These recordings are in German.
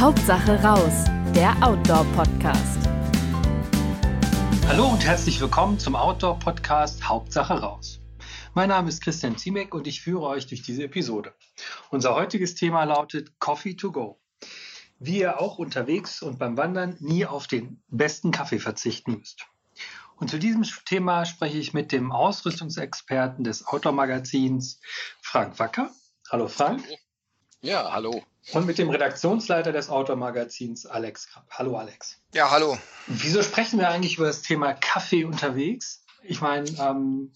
Hauptsache raus, der Outdoor-Podcast. Hallo und herzlich willkommen zum Outdoor-Podcast Hauptsache raus. Mein Name ist Christian Ziemek und ich führe euch durch diese Episode. Unser heutiges Thema lautet Coffee to go. Wie ihr auch unterwegs und beim Wandern nie auf den besten Kaffee verzichten müsst. Und zu diesem Thema spreche ich mit dem Ausrüstungsexperten des Outdoor-Magazins Frank Wacker. Hallo Frank. Ja, hallo. Und mit dem Redaktionsleiter des Outdoor-Magazins Alex Krapp. Hallo Alex. Ja, hallo. Wieso sprechen wir eigentlich über das Thema Kaffee unterwegs? Ich meine, ähm,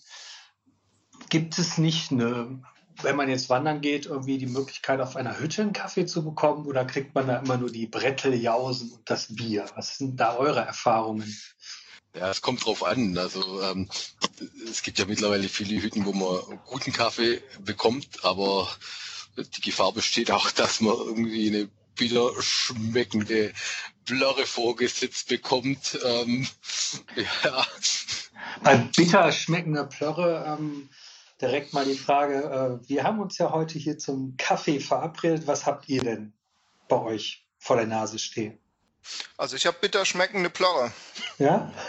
gibt es nicht eine, wenn man jetzt wandern geht, irgendwie die Möglichkeit, auf einer Hütte einen Kaffee zu bekommen oder kriegt man da immer nur die Bretteljausen und das Bier? Was sind da eure Erfahrungen? Ja, es kommt drauf an. Also ähm, es gibt ja mittlerweile viele Hütten, wo man guten Kaffee bekommt, aber die Gefahr besteht auch, dass man irgendwie eine bitter schmeckende Blöre vorgesetzt bekommt. Ähm, ja. Bei bitter schmeckender Plörre ähm, direkt mal die Frage, äh, wir haben uns ja heute hier zum Kaffee verabredet. Was habt ihr denn bei euch vor der Nase stehen? Also ich habe bitter schmeckende Plörre. Ja?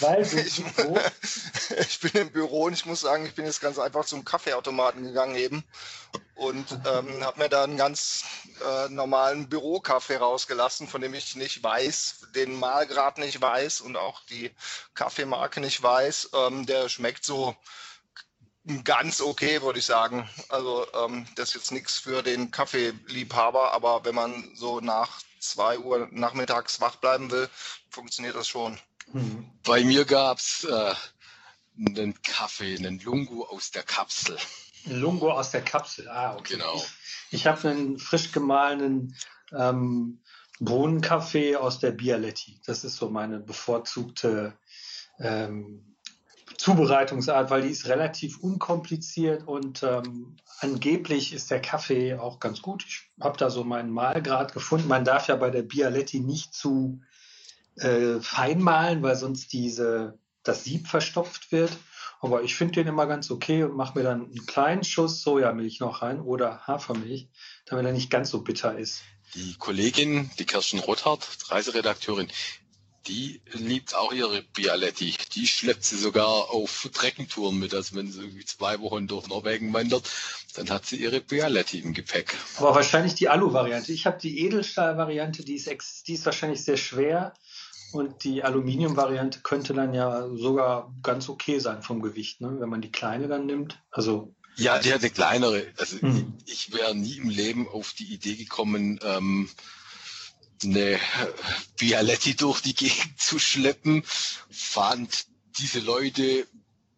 Weil ich, ich, bin im Büro und ich muss sagen, ich bin jetzt ganz einfach zum Kaffeeautomaten gegangen eben und ähm, habe mir da einen ganz äh, normalen Bürokaffee rausgelassen, von dem ich nicht weiß, den Mahlgrad nicht weiß und auch die Kaffeemarke nicht weiß. Ähm, der schmeckt so ganz okay, würde ich sagen. Also ähm, das ist jetzt nichts für den Kaffeeliebhaber, aber wenn man so nach zwei Uhr nachmittags wach bleiben will, funktioniert das schon. Mhm. Bei mir gab es äh, einen Kaffee, einen Lungo aus der Kapsel. Lungo aus der Kapsel, ah, okay. Genau. Ich, ich habe einen frisch gemahlenen ähm, Bohnenkaffee aus der Bialetti. Das ist so meine bevorzugte ähm, Zubereitungsart, weil die ist relativ unkompliziert und ähm, angeblich ist der Kaffee auch ganz gut. Ich habe da so meinen Mahlgrad gefunden. Man darf ja bei der Bialetti nicht zu äh, fein mahlen, weil sonst diese, das Sieb verstopft wird. Aber ich finde den immer ganz okay und mache mir dann einen kleinen Schuss Sojamilch noch rein oder Hafermilch, damit er nicht ganz so bitter ist. Die Kollegin, die Kirsten Rothardt, Reiseredakteurin, die liebt auch ihre Bialetti. Die schleppt sie sogar auf Trekkentouren mit. Also wenn sie irgendwie zwei Wochen durch Norwegen wandert, dann hat sie ihre Bialetti im Gepäck. Aber wahrscheinlich die Alu-Variante. Ich habe die Edelstahl-Variante, die ist, die ist wahrscheinlich sehr schwer. Und die Aluminium-Variante könnte dann ja sogar ganz okay sein vom Gewicht, ne? wenn man die kleine dann nimmt. Also ja, die hat eine kleinere. Also hm. ich, ich wäre nie im Leben auf die Idee gekommen, ähm, eine Bialetti durch die Gegend zu schleppen, fand diese Leute,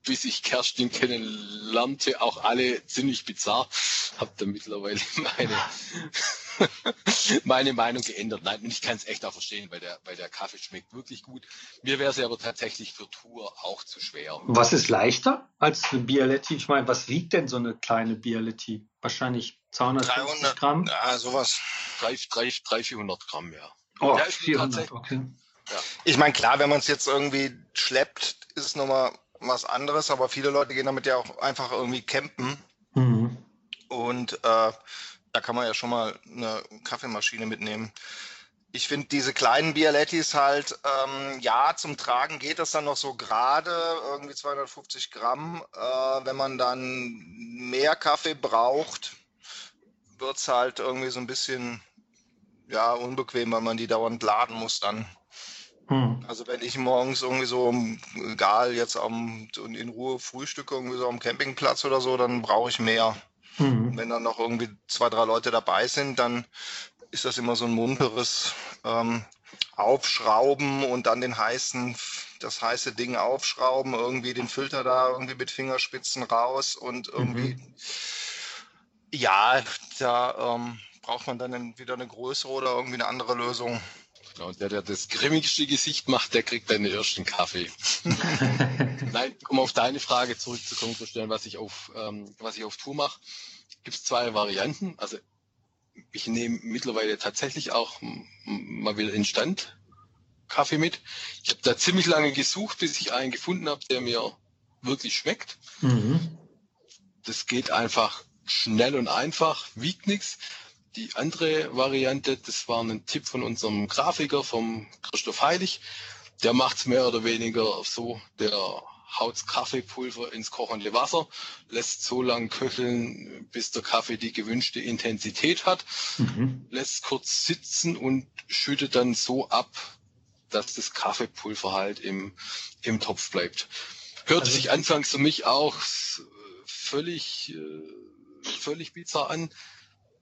bis ich Kerstin kennenlernte, auch alle ziemlich bizarr. Hab da mittlerweile meine, meine Meinung geändert. Nein, und ich kann es echt auch verstehen, weil der, weil der Kaffee schmeckt wirklich gut. Mir wäre es aber tatsächlich für Tour auch zu schwer. Was ist leichter als eine Bialetti? Ich meine, was wiegt denn so eine kleine Bialetti? Wahrscheinlich 250 300, Gramm? Ja, sowas. 300, 300 400 Gramm, ja. Oh, ja, 400, okay. Ja. Ich meine, klar, wenn man es jetzt irgendwie schleppt, ist es nochmal was anderes, aber viele Leute gehen damit ja auch einfach irgendwie campen. Und äh, da kann man ja schon mal eine Kaffeemaschine mitnehmen. Ich finde diese kleinen Bialettis halt, ähm, ja, zum Tragen geht das dann noch so gerade, irgendwie 250 Gramm. Äh, wenn man dann mehr Kaffee braucht, wird es halt irgendwie so ein bisschen ja, unbequem, weil man die dauernd laden muss dann. Hm. Also wenn ich morgens irgendwie so, egal jetzt am, in Ruhe frühstücke, irgendwie so am Campingplatz oder so, dann brauche ich mehr. Hm. Wenn dann noch irgendwie zwei, drei Leute dabei sind, dann ist das immer so ein munteres ähm, Aufschrauben und dann den heißen, das heiße Ding aufschrauben, irgendwie den Filter da irgendwie mit Fingerspitzen raus und irgendwie, mhm. ja, da ähm, braucht man dann wieder eine größere oder irgendwie eine andere Lösung. Genau, der, der das grimmigste Gesicht macht, der kriegt dann ersten Kaffee. Nein, um auf deine Frage zurückzukommen, zu stellen, was ich auf, ähm, was ich auf Tour mache, gibt es zwei Varianten. Also ich nehme mittlerweile tatsächlich auch mal wieder Instant Kaffee mit. Ich habe da ziemlich lange gesucht, bis ich einen gefunden habe, der mir wirklich schmeckt. Mhm. Das geht einfach schnell und einfach, wiegt nichts. Die andere Variante, das war ein Tipp von unserem Grafiker, vom Christoph Heilig. Der macht es mehr oder weniger so, der haut Kaffeepulver ins kochende Wasser, lässt so lange köcheln, bis der Kaffee die gewünschte Intensität hat, mhm. lässt kurz sitzen und schüttet dann so ab, dass das Kaffeepulver halt im, im Topf bleibt. Hört also, sich anfangs für mich auch völlig, äh, völlig bizarr an.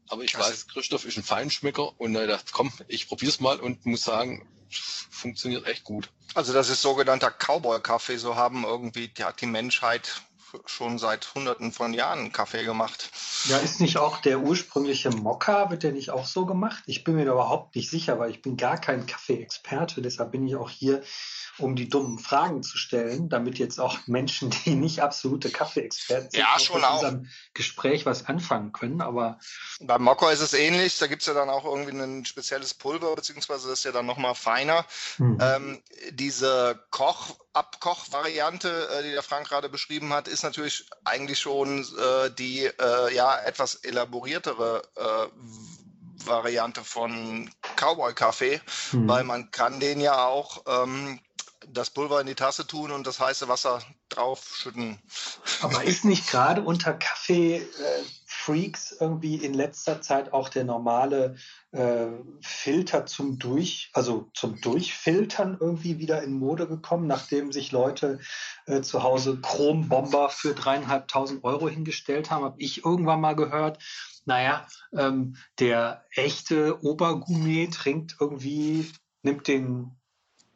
Aber ich also, weiß, Christoph ist ein Feinschmecker und er dachte, komm, ich probier's mal und muss sagen, funktioniert echt gut. Also das ist sogenannter Cowboy-Kaffee, so haben irgendwie die, die Menschheit schon seit hunderten von Jahren Kaffee gemacht. Ja, ist nicht auch der ursprüngliche Mokka, wird der nicht auch so gemacht? Ich bin mir da überhaupt nicht sicher, weil ich bin gar kein Kaffee-Experte, deshalb bin ich auch hier um die dummen Fragen zu stellen, damit jetzt auch Menschen, die nicht absolute Kaffeeexperten sind, ja, schon auch. unserem Gespräch was anfangen können. Aber beim Mokka ist es ähnlich. Da gibt es ja dann auch irgendwie ein spezielles Pulver, beziehungsweise das ist ja dann nochmal feiner. Hm. Ähm, diese Koch Abkoch-Variante, äh, die der Frank gerade beschrieben hat, ist natürlich eigentlich schon äh, die äh, ja etwas elaboriertere äh, Variante von Cowboy-Kaffee, hm. weil man kann den ja auch ähm, das Pulver in die Tasse tun und das heiße Wasser draufschütten. Aber ist nicht gerade unter Kaffee-Freaks irgendwie in letzter Zeit auch der normale äh, Filter zum Durch, also zum Durchfiltern irgendwie wieder in Mode gekommen, nachdem sich Leute äh, zu Hause Chrombomber für dreieinhalbtausend Euro hingestellt haben, habe ich irgendwann mal gehört. Naja, ähm, der echte Obergourmet trinkt irgendwie, nimmt den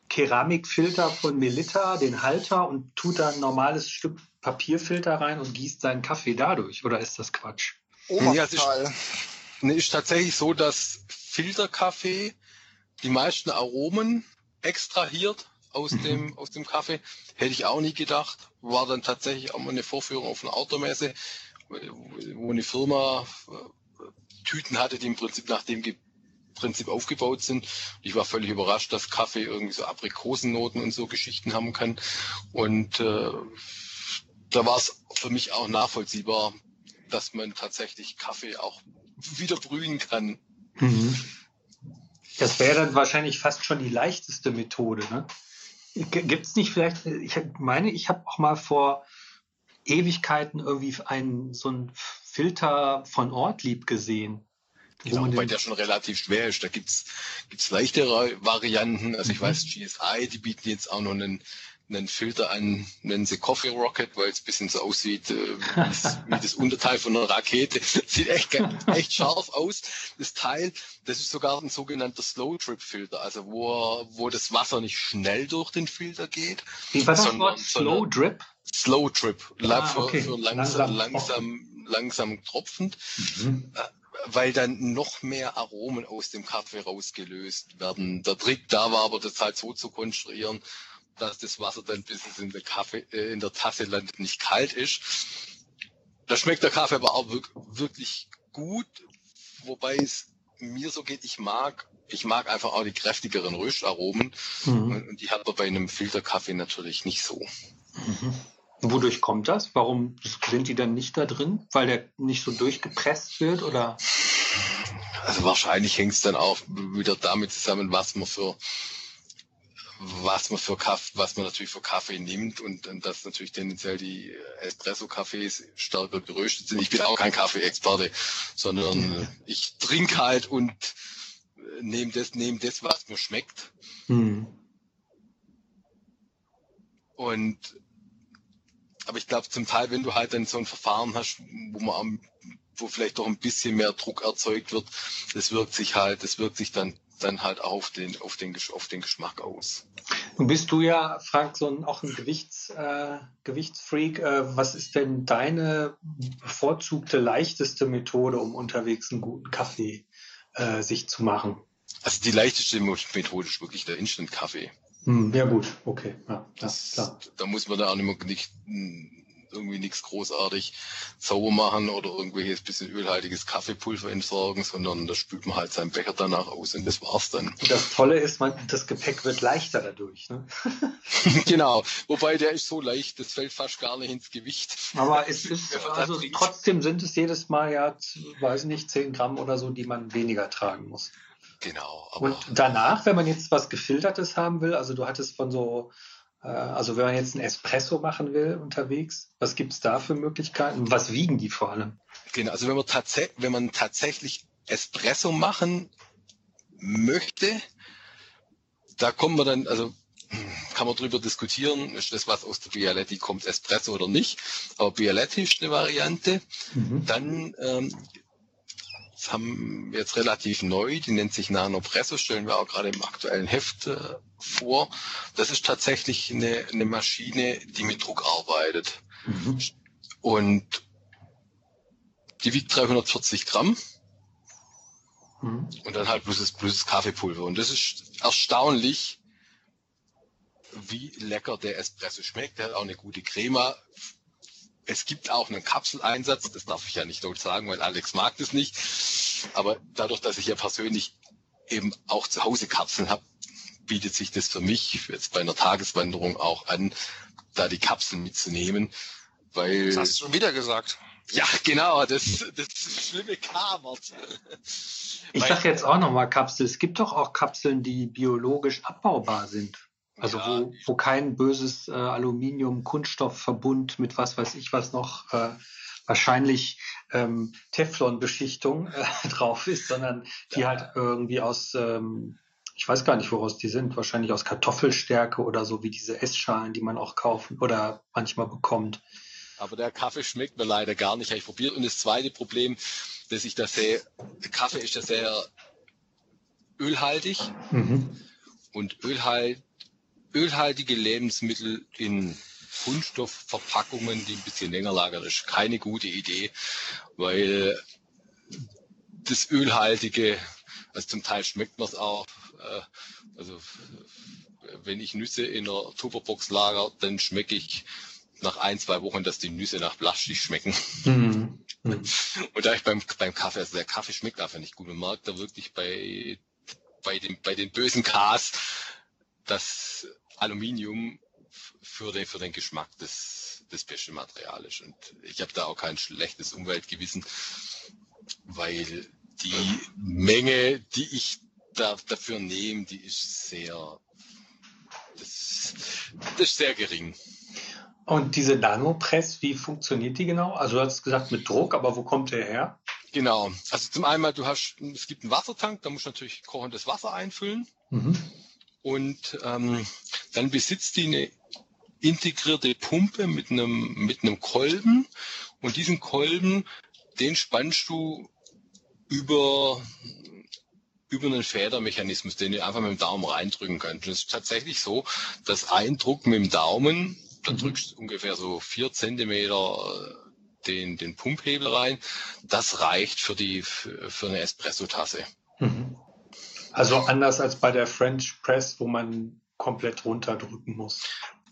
Keramikfilter von Melitta, den Halter und tut da ein normales Stück Papierfilter rein und gießt seinen Kaffee dadurch. Oder ist das Quatsch? Ja, es ist, nee, ist tatsächlich so, dass Filterkaffee die meisten Aromen extrahiert aus mhm. dem, aus dem Kaffee. Hätte ich auch nie gedacht. War dann tatsächlich auch mal eine Vorführung auf einer Automesse, wo eine Firma äh, Tüten hatte, die im Prinzip nach dem Prinzip aufgebaut sind. Ich war völlig überrascht, dass Kaffee irgendwie so Aprikosennoten und so Geschichten haben kann. Und äh, da war es für mich auch nachvollziehbar, dass man tatsächlich Kaffee auch wieder brühen kann. Mhm. Das wäre dann wahrscheinlich fast schon die leichteste Methode. Ne? Gibt es nicht vielleicht, ich meine, ich habe auch mal vor Ewigkeiten irgendwie einen so einen Filter von Ortlieb gesehen. Genau, wobei der schon relativ schwer ist. Da gibt's gibt's leichtere Varianten. Also ich mhm. weiß, GSI, die bieten jetzt auch noch einen, einen Filter an, nennen sie Coffee Rocket, weil es ein bisschen so aussieht äh, wie, das, Unterteil von einer Rakete. Sieht echt, echt scharf aus. Das Teil, das ist sogar ein sogenannter Slow Drip Filter, also wo, wo das Wasser nicht schnell durch den Filter geht. Wie war das Wort? Slow Drip? Slow Drip, ah, für, okay. für langsam, langsam, langsam tropfend. Mhm. Äh, weil dann noch mehr Aromen aus dem Kaffee rausgelöst werden. Der Trick da war aber, das halt so zu konstruieren, dass das Wasser dann, bis es in der, Kaffee, äh, in der Tasse landet, nicht kalt ist. Da schmeckt der Kaffee aber auch wirklich gut, wobei es mir so geht, ich mag, ich mag einfach auch die kräftigeren Röstaromen mhm. und, und, die hat man bei einem Filterkaffee natürlich nicht so. Mhm. Wodurch kommt das? Warum sind die dann nicht da drin? Weil der nicht so durchgepresst wird oder? Also wahrscheinlich hängt es dann auch wieder damit zusammen, was man für was man für Kaffee, was man natürlich für Kaffee nimmt und, und dass natürlich tendenziell die Espresso-Kaffees stärker geröstet sind. Ich bin auch kein Kaffee-Experte, sondern ich trinke halt und nehme das, nehme das, was mir schmeckt. Hm. Und aber ich glaube zum Teil, wenn du halt dann so ein Verfahren hast, wo man am, wo vielleicht doch ein bisschen mehr Druck erzeugt wird, das wirkt sich halt, das wirkt sich dann dann halt auch auf den, auf den, auf den Geschmack aus. Nun bist du ja, Frank, so ein, auch ein Gewichts, äh, Gewichtsfreak. Äh, was ist denn deine bevorzugte, leichteste Methode, um unterwegs einen guten Kaffee äh, sich zu machen? Also die leichteste Methode ist wirklich der Instant-Kaffee. Hm, ja gut, okay. Ja, das, klar. Da muss man da auch nicht, nicht irgendwie nichts großartig sauber machen oder irgendwelches bisschen ölhaltiges Kaffeepulver entsorgen, sondern da spült man halt seinen Becher danach aus und das war's dann. Das Tolle ist, man, das Gepäck wird leichter dadurch. Ne? genau, wobei der ist so leicht, das fällt fast gar nicht ins Gewicht. Aber es ist, also trotzdem sind es jedes Mal ja, weiß nicht, 10 Gramm oder so, die man weniger tragen muss. Genau. und danach, wenn man jetzt was Gefiltertes haben will, also du hattest von so also wenn man jetzt ein Espresso machen will unterwegs, was gibt es da für Möglichkeiten? Was wiegen die vor allem? Genau, also wenn man, tats wenn man tatsächlich Espresso machen möchte, da kommen wir dann, also kann man drüber diskutieren, ist das, was aus der Bialetti kommt, Espresso oder nicht. Aber Bialetti ist eine Variante. Mhm. Dann ähm, das haben wir jetzt relativ neu, die nennt sich Nanopresso, stellen wir auch gerade im aktuellen Heft äh, vor. Das ist tatsächlich eine, eine Maschine, die mit Druck arbeitet. Mhm. Und die wiegt 340 Gramm. Mhm. Und dann halt bloß das, bloß das Kaffeepulver. Und das ist erstaunlich, wie lecker der Espresso schmeckt. Der hat auch eine gute Crema. Es gibt auch einen Kapseleinsatz, das darf ich ja nicht dort sagen, weil Alex mag das nicht. Aber dadurch, dass ich ja persönlich eben auch zu Hause Kapseln habe, bietet sich das für mich jetzt bei einer Tageswanderung auch an, da die Kapseln mitzunehmen. Weil, das hast du schon wieder gesagt. Ja, genau, das, das schlimme K-Wort. Ich sage jetzt auch nochmal Kapsel. Es gibt doch auch Kapseln, die biologisch abbaubar sind. Also ja. wo, wo kein böses äh, Aluminium-Kunststoffverbund mit was weiß ich was noch äh, wahrscheinlich ähm, Teflon-Beschichtung äh, drauf ist, sondern die ja. halt irgendwie aus, ähm, ich weiß gar nicht, woraus die sind, wahrscheinlich aus Kartoffelstärke oder so wie diese Essschalen, die man auch kaufen oder manchmal bekommt. Aber der Kaffee schmeckt mir leider gar nicht, habe ich probiert. Und das zweite Problem, dass ich da sehe, der Kaffee ist ja sehr ölhaltig. Mhm. Und Ölhalt ölhaltige Lebensmittel in Kunststoffverpackungen, die ein bisschen länger lagern, ist keine gute Idee, weil das Ölhaltige, also zum Teil schmeckt man es auch, äh, also wenn ich Nüsse in einer Tupperbox lager, dann schmecke ich nach ein, zwei Wochen, dass die Nüsse nach Plastik schmecken. Mhm. Mhm. Und da ich beim, beim Kaffee, also der Kaffee schmeckt einfach nicht gut. Man merkt da wirklich bei, bei, dem, bei den bösen Ks, dass Aluminium für den, für den Geschmack des, des beste Material ist. Und ich habe da auch kein schlechtes Umweltgewissen, weil die Menge, die ich da, dafür nehme, die ist sehr, das, das ist sehr gering. Und diese Nanopress, wie funktioniert die genau? Also du hast gesagt mit Druck, aber wo kommt der her? Genau. Also zum einen, du hast, es gibt einen Wassertank, da musst du natürlich kochendes Wasser einfüllen. Mhm. Und ähm, dann besitzt die eine integrierte Pumpe mit einem, mit einem Kolben. Und diesen Kolben, den spannst du über, über einen Federmechanismus, den du einfach mit dem Daumen reindrücken kannst. Und es ist tatsächlich so, dass ein Druck mit dem Daumen, da mhm. drückst du ungefähr so vier Zentimeter äh, den, den Pumphebel rein, das reicht für die, für, eine Espresso-Tasse. Mhm. Also anders als bei der French Press, wo man komplett runterdrücken muss.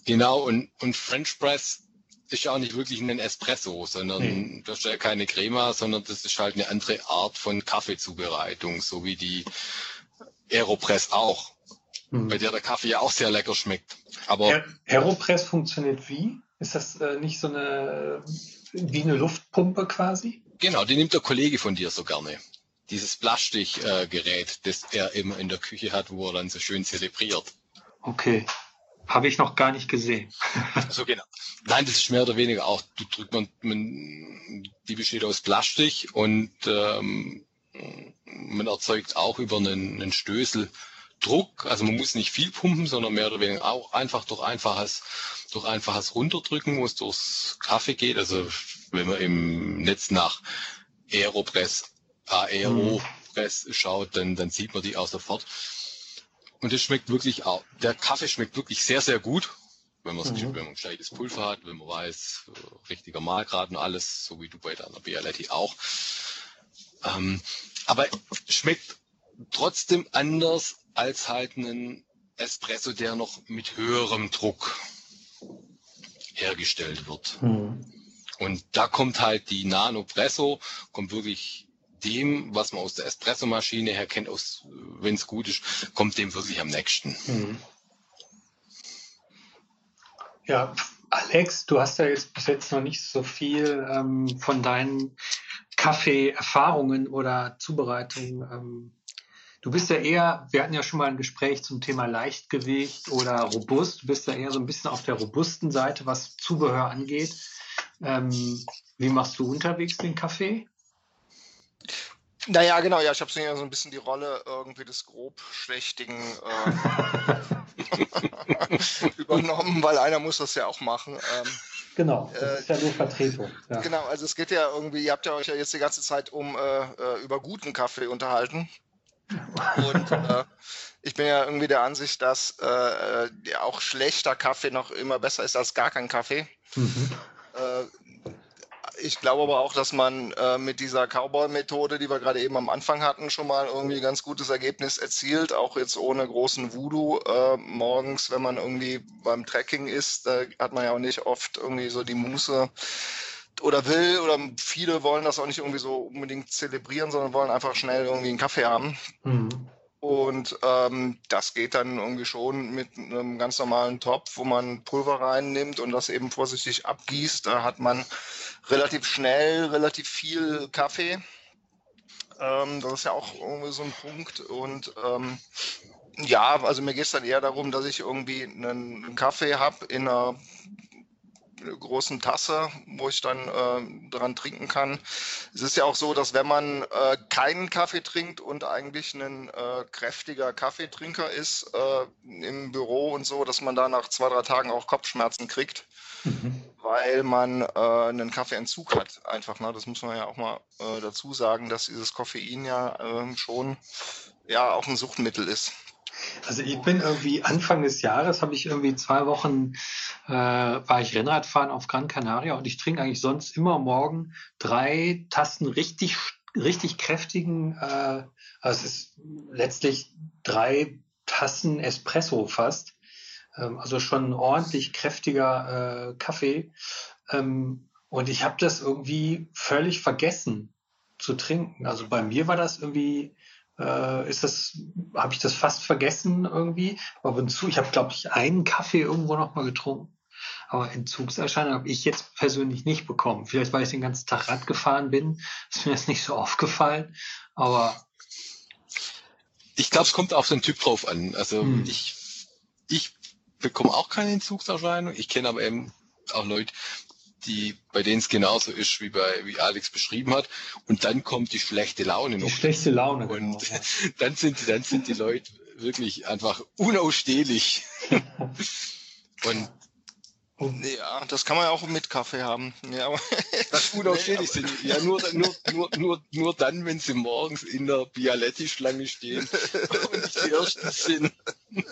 Genau, und, und French Press ist ja auch nicht wirklich ein Espresso, sondern nee. das ist ja keine Crema, sondern das ist halt eine andere Art von Kaffeezubereitung, so wie die Aeropress auch, hm. bei der der Kaffee ja auch sehr lecker schmeckt. Aber Aeropress funktioniert wie? Ist das äh, nicht so eine wie eine Luftpumpe quasi? Genau, die nimmt der Kollege von dir so gerne dieses Plastikgerät, äh, das er immer in der Küche hat, wo er dann so schön zelebriert. Okay. Habe ich noch gar nicht gesehen. so genau. Nein, das ist mehr oder weniger auch, du drückt man, man die besteht aus Plastik und ähm, man erzeugt auch über einen, einen Stößel Druck. Also man muss nicht viel pumpen, sondern mehr oder weniger auch einfach durch einfaches, durch einfaches Runterdrücken, wo es durchs Kaffee geht. Also wenn man im Netz nach Aeropress Aeropress mhm. schaut, dann, dann sieht man die auch sofort. Und es schmeckt wirklich auch, der Kaffee schmeckt wirklich sehr, sehr gut. Wenn man, mhm. wenn man gescheites Pulver hat, wenn man weiß, äh, richtiger Mahlgrad und alles, so wie du bei deiner Bialetti auch. Ähm, aber schmeckt trotzdem anders als halt ein Espresso, der noch mit höherem Druck hergestellt wird. Mhm. Und da kommt halt die Nano Presso, kommt wirklich dem, was man aus der Espressomaschine her kennt, wenn es gut ist, kommt dem wirklich am nächsten. Mhm. Ja, Alex, du hast ja jetzt bis jetzt noch nicht so viel ähm, von deinen Kaffee-Erfahrungen oder Zubereitungen. Ähm, du bist ja eher, wir hatten ja schon mal ein Gespräch zum Thema Leichtgewicht oder robust. Du bist ja eher so ein bisschen auf der robusten Seite, was Zubehör angeht. Ähm, wie machst du unterwegs den Kaffee? Naja, genau, ja, ich habe so ein bisschen die Rolle irgendwie des grobschlächtigen äh, übernommen, weil einer muss das ja auch machen. Ähm, genau, das äh, ist ja nur Vertretung. Ja. Genau, also es geht ja irgendwie, ihr habt ja euch ja jetzt die ganze Zeit um äh, äh über guten Kaffee unterhalten. Und äh, ich bin ja irgendwie der Ansicht, dass äh, auch schlechter Kaffee noch immer besser ist als gar kein Kaffee. Mhm. Ich glaube aber auch, dass man äh, mit dieser Cowboy-Methode, die wir gerade eben am Anfang hatten, schon mal irgendwie ein ganz gutes Ergebnis erzielt, auch jetzt ohne großen Voodoo. Äh, morgens, wenn man irgendwie beim Trekking ist, da hat man ja auch nicht oft irgendwie so die Muße oder will oder viele wollen das auch nicht irgendwie so unbedingt zelebrieren, sondern wollen einfach schnell irgendwie einen Kaffee haben. Mhm. Und ähm, das geht dann irgendwie schon mit einem ganz normalen Topf, wo man Pulver reinnimmt und das eben vorsichtig abgießt. Da hat man relativ schnell relativ viel Kaffee. Ähm, das ist ja auch irgendwie so ein Punkt. Und ähm, ja, also mir geht es dann eher darum, dass ich irgendwie einen Kaffee habe in einer großen Tasse, wo ich dann äh, dran trinken kann. Es ist ja auch so, dass wenn man äh, keinen Kaffee trinkt und eigentlich ein äh, kräftiger Kaffeetrinker ist äh, im Büro und so, dass man da nach zwei, drei Tagen auch Kopfschmerzen kriegt, mhm. weil man äh, einen Kaffeeentzug hat. Einfach, ne? das muss man ja auch mal äh, dazu sagen, dass dieses Koffein ja ähm, schon ja auch ein Suchtmittel ist. Also ich bin irgendwie Anfang des Jahres habe ich irgendwie zwei Wochen äh, war ich Rennradfahren auf Gran Canaria und ich trinke eigentlich sonst immer morgen drei Tassen richtig richtig kräftigen. Äh, also es ist letztlich drei Tassen Espresso fast. Ähm, also schon ordentlich kräftiger äh, Kaffee. Ähm, und ich habe das irgendwie völlig vergessen zu trinken. Also bei mir war das irgendwie äh, ist das, habe ich das fast vergessen irgendwie. Aber zu, ich habe, glaube ich, einen Kaffee irgendwo noch mal getrunken. Aber Entzugserscheinungen habe ich jetzt persönlich nicht bekommen. Vielleicht, weil ich den ganzen Tag Rad gefahren bin, ist mir das nicht so aufgefallen. Aber ich glaube, es kommt auf den Typ drauf an. Also hm. ich, ich bekomme auch keine Entzugserscheinung. Ich kenne aber eben auch Leute, die, bei denen es genauso ist, wie bei, wie Alex beschrieben hat. Und dann kommt die schlechte Laune noch. Die schlechte Laune, Und genau, ja. dann sind, dann sind die Leute wirklich einfach unausstehlich. Und ja, das kann man ja auch mit Kaffee haben. Ja, aber das unausstehlich nee, sind. Ja, nur, nur, nur, nur, nur dann, wenn sie morgens in der Bialetti-Schlange stehen und nicht die Ersten sind.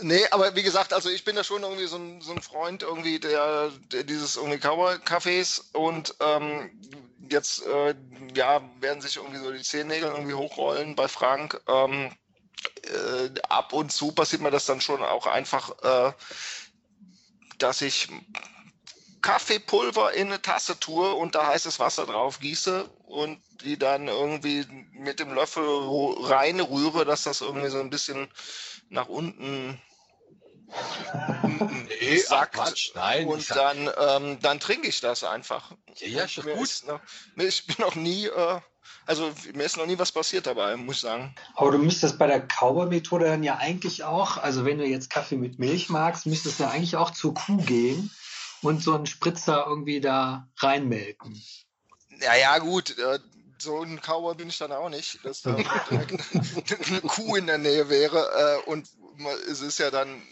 Nee, aber wie gesagt, also ich bin da schon irgendwie so ein, so ein Freund irgendwie der, der dieses irgendwie Cowboy-Cafés und ähm, jetzt äh, ja, werden sich irgendwie so die Zehennägel irgendwie hochrollen bei Frank. Ähm, äh, ab und zu passiert mir das dann schon auch einfach, äh, dass ich Kaffeepulver in eine Tasse tue und da heißes Wasser drauf gieße und die dann irgendwie mit dem Löffel reinrühre, dass das irgendwie so ein bisschen nach unten nee, sackt. Quatsch, nein. Und dann, ähm, dann trinke ich das einfach. Ja, ja ist gut. Ist noch, ich bin noch nie, äh, also mir ist noch nie was passiert dabei, muss ich sagen. Aber du müsstest bei der Cowboy-Methode dann ja eigentlich auch, also wenn du jetzt Kaffee mit Milch magst, müsstest du ja eigentlich auch zur Kuh gehen und so einen Spritzer irgendwie da reinmelken. Ja, ja, gut. Äh, so ein Cowboy bin ich dann auch nicht, dass da eine Kuh in der Nähe wäre. Äh, und es ist ja dann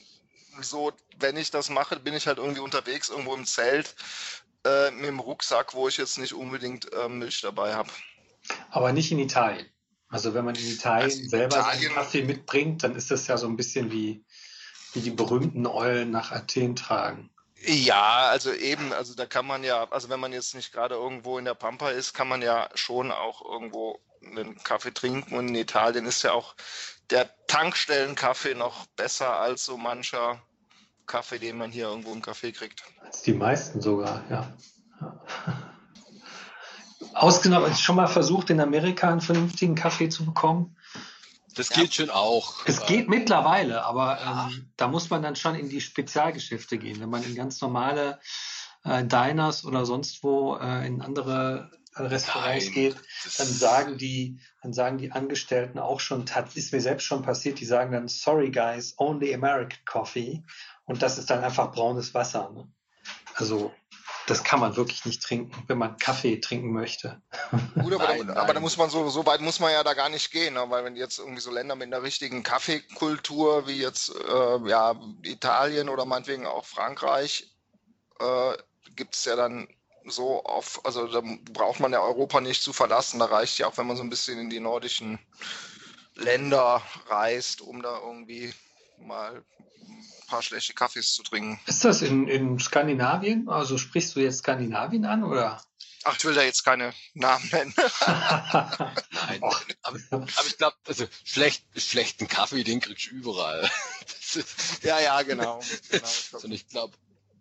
so, wenn ich das mache, bin ich halt irgendwie unterwegs, irgendwo im Zelt äh, mit dem Rucksack, wo ich jetzt nicht unbedingt Milch dabei habe. Aber nicht in Italien. Also wenn man in Italien also selber Italien, seinen Kaffee mitbringt, dann ist das ja so ein bisschen wie, wie die berühmten Eulen nach Athen tragen. Ja, also eben, also da kann man ja, also wenn man jetzt nicht gerade irgendwo in der Pampa ist, kann man ja schon auch irgendwo einen Kaffee trinken. Und in Italien ist ja auch der Tankstellenkaffee noch besser als so mancher Kaffee, den man hier irgendwo im Café kriegt. Als die meisten sogar, ja. Ausgenommen, schon mal versucht, in Amerika einen vernünftigen Kaffee zu bekommen? Das geht ja. schon auch. Es geht mittlerweile, aber ähm, da muss man dann schon in die Spezialgeschäfte gehen. Wenn man in ganz normale äh, Diners oder sonst wo äh, in andere äh, Restaurants Nein, geht, dann sagen die, dann sagen die Angestellten auch schon, das ist mir selbst schon passiert, die sagen dann, sorry guys, only American coffee. Und das ist dann einfach braunes Wasser. Ne? Also das kann man wirklich nicht trinken, wenn man Kaffee trinken möchte. Gut, aber, nein, da, aber da muss man so, so weit muss man ja da gar nicht gehen, ne? weil wenn jetzt irgendwie so Länder mit einer richtigen Kaffeekultur wie jetzt äh, ja, Italien oder meinetwegen auch Frankreich, äh, gibt es ja dann so auf, also da braucht man ja Europa nicht zu verlassen. Da reicht ja auch, wenn man so ein bisschen in die nordischen Länder reist, um da irgendwie mal paar schlechte Kaffees zu trinken. Ist das in, in Skandinavien? Also sprichst du jetzt Skandinavien an oder? Ach, ich will da jetzt keine Namen nennen. Nein, aber, aber, ich glaube, also schlecht, schlechten Kaffee, den kriegst du überall. ja, ja, genau. genau ich ich glaube,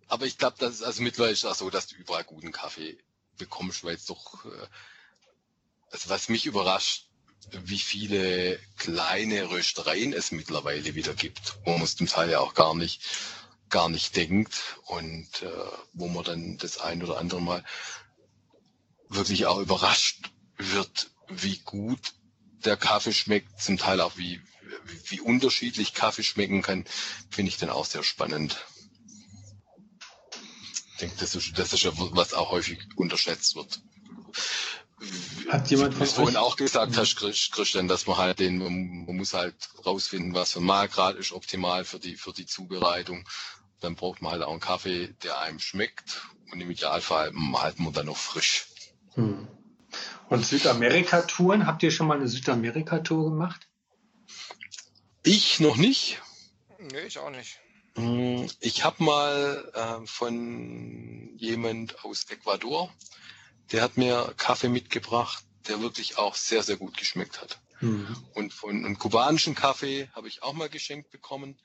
aber ich glaube, das ist also mittlerweile ist auch so, dass du überall guten Kaffee bekommst, weil es doch, äh, also was mich überrascht, wie viele kleine Röstereien es mittlerweile wieder gibt, wo man es zum Teil ja auch gar nicht, gar nicht denkt und äh, wo man dann das ein oder andere Mal wirklich auch überrascht wird, wie gut der Kaffee schmeckt, zum Teil auch wie, wie, unterschiedlich Kaffee schmecken kann, finde ich dann auch sehr spannend. Ich denke, das ist, das ist ja was auch häufig unterschätzt wird. Hat jemand von vorhin auch gesagt hast, Christian, dass man halt den, man muss halt rausfinden, was für ein Mahlgrad ist optimal für die, für die Zubereitung. Dann braucht man halt auch einen Kaffee, der einem schmeckt. Und im Idealfall halten wir dann noch frisch. Hm. Und Südamerika-Touren, habt ihr schon mal eine Südamerika-Tour gemacht? Ich noch nicht. Nee, ich auch nicht. Hm, ich habe mal äh, von jemand aus Ecuador der hat mir Kaffee mitgebracht, der wirklich auch sehr, sehr gut geschmeckt hat. Mhm. Und von einem kubanischen Kaffee habe ich auch mal geschenkt bekommen.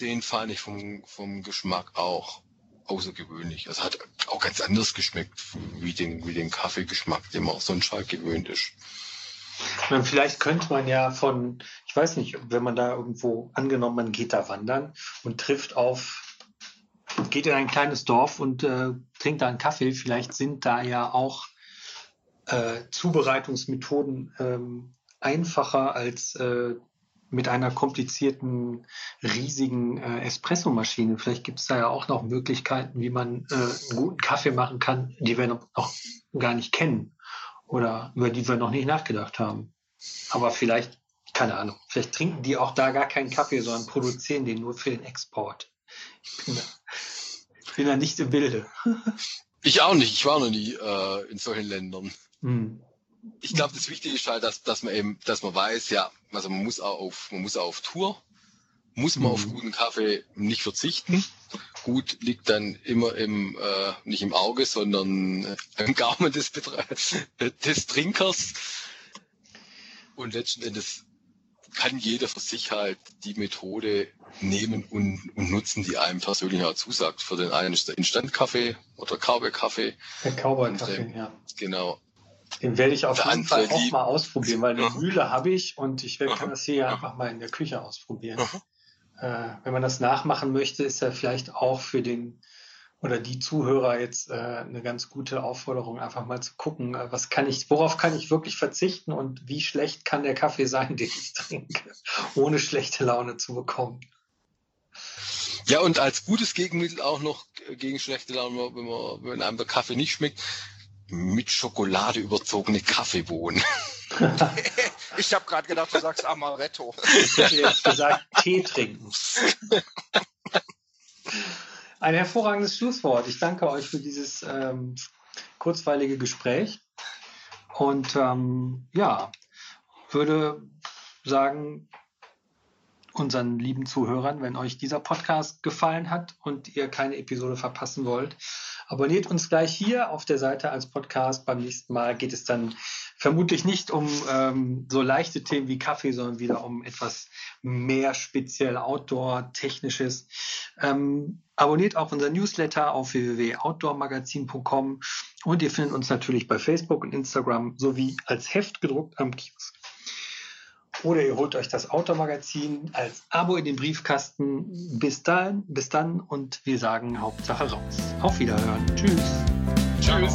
Den fand ich vom, vom Geschmack auch außergewöhnlich. Es hat auch ganz anders geschmeckt, wie den, wie den Kaffeegeschmack, den man sonst halt gewöhnt ist. Vielleicht könnte man ja von, ich weiß nicht, wenn man da irgendwo angenommen, man geht da wandern und trifft auf geht in ein kleines Dorf und äh, trinkt da einen Kaffee. Vielleicht sind da ja auch äh, Zubereitungsmethoden ähm, einfacher als äh, mit einer komplizierten, riesigen äh, Espressomaschine. Vielleicht gibt es da ja auch noch Möglichkeiten, wie man äh, einen guten Kaffee machen kann, die wir noch, noch gar nicht kennen oder über die wir noch nicht nachgedacht haben. Aber vielleicht, keine Ahnung, vielleicht trinken die auch da gar keinen Kaffee, sondern produzieren den nur für den Export. Ich bin bin da nicht im Bilde. ich auch nicht. Ich war noch nie äh, in solchen Ländern. Hm. Ich glaube, das Wichtige ist halt, dass, dass man eben, dass man weiß, ja, also man muss auch auf, man muss auch auf Tour, muss man hm. auf guten Kaffee nicht verzichten. Gut liegt dann immer im, äh, nicht im Auge, sondern äh, im Gaumen des, des Trinkers. Und letzten Endes kann jeder für sich halt die Methode nehmen und, und nutzen, die einem persönlich auch zusagt. Für den einen ist der Instant-Kaffee oder Cowboy-Kaffee. Der Cowboy-Kaffee, ja. Genau. Den werde ich auf der jeden Fall auch mal ausprobieren, weil eine Mühle habe ich und ich kann Aha. das hier einfach mal in der Küche ausprobieren. Äh, wenn man das nachmachen möchte, ist ja vielleicht auch für den oder die Zuhörer jetzt äh, eine ganz gute Aufforderung, einfach mal zu gucken, äh, was kann ich, worauf kann ich wirklich verzichten und wie schlecht kann der Kaffee sein, den ich trinke, ohne schlechte Laune zu bekommen. Ja, und als gutes Gegenmittel auch noch gegen schlechte Laune, wenn, man, wenn einem der Kaffee nicht schmeckt, mit Schokolade überzogene Kaffeebohnen. ich habe gerade gedacht, du sagst Amaretto. Ich hätte jetzt gesagt, Tee trinken. Ein hervorragendes Schlusswort. Ich danke euch für dieses ähm, kurzweilige Gespräch. Und ähm, ja, würde sagen, unseren lieben Zuhörern, wenn euch dieser Podcast gefallen hat und ihr keine Episode verpassen wollt, abonniert uns gleich hier auf der Seite als Podcast. Beim nächsten Mal geht es dann vermutlich nicht um ähm, so leichte Themen wie Kaffee, sondern wieder um etwas mehr speziell Outdoor-Technisches. Ähm, abonniert auch unser Newsletter auf www.outdoormagazin.com und ihr findet uns natürlich bei Facebook und Instagram sowie als Heft gedruckt am Kiosk. Oder ihr holt euch das Outdoor-Magazin als Abo in den Briefkasten. Bis dann, bis dann und wir sagen Hauptsache raus. Auf Wiederhören. Tschüss. Tschüss.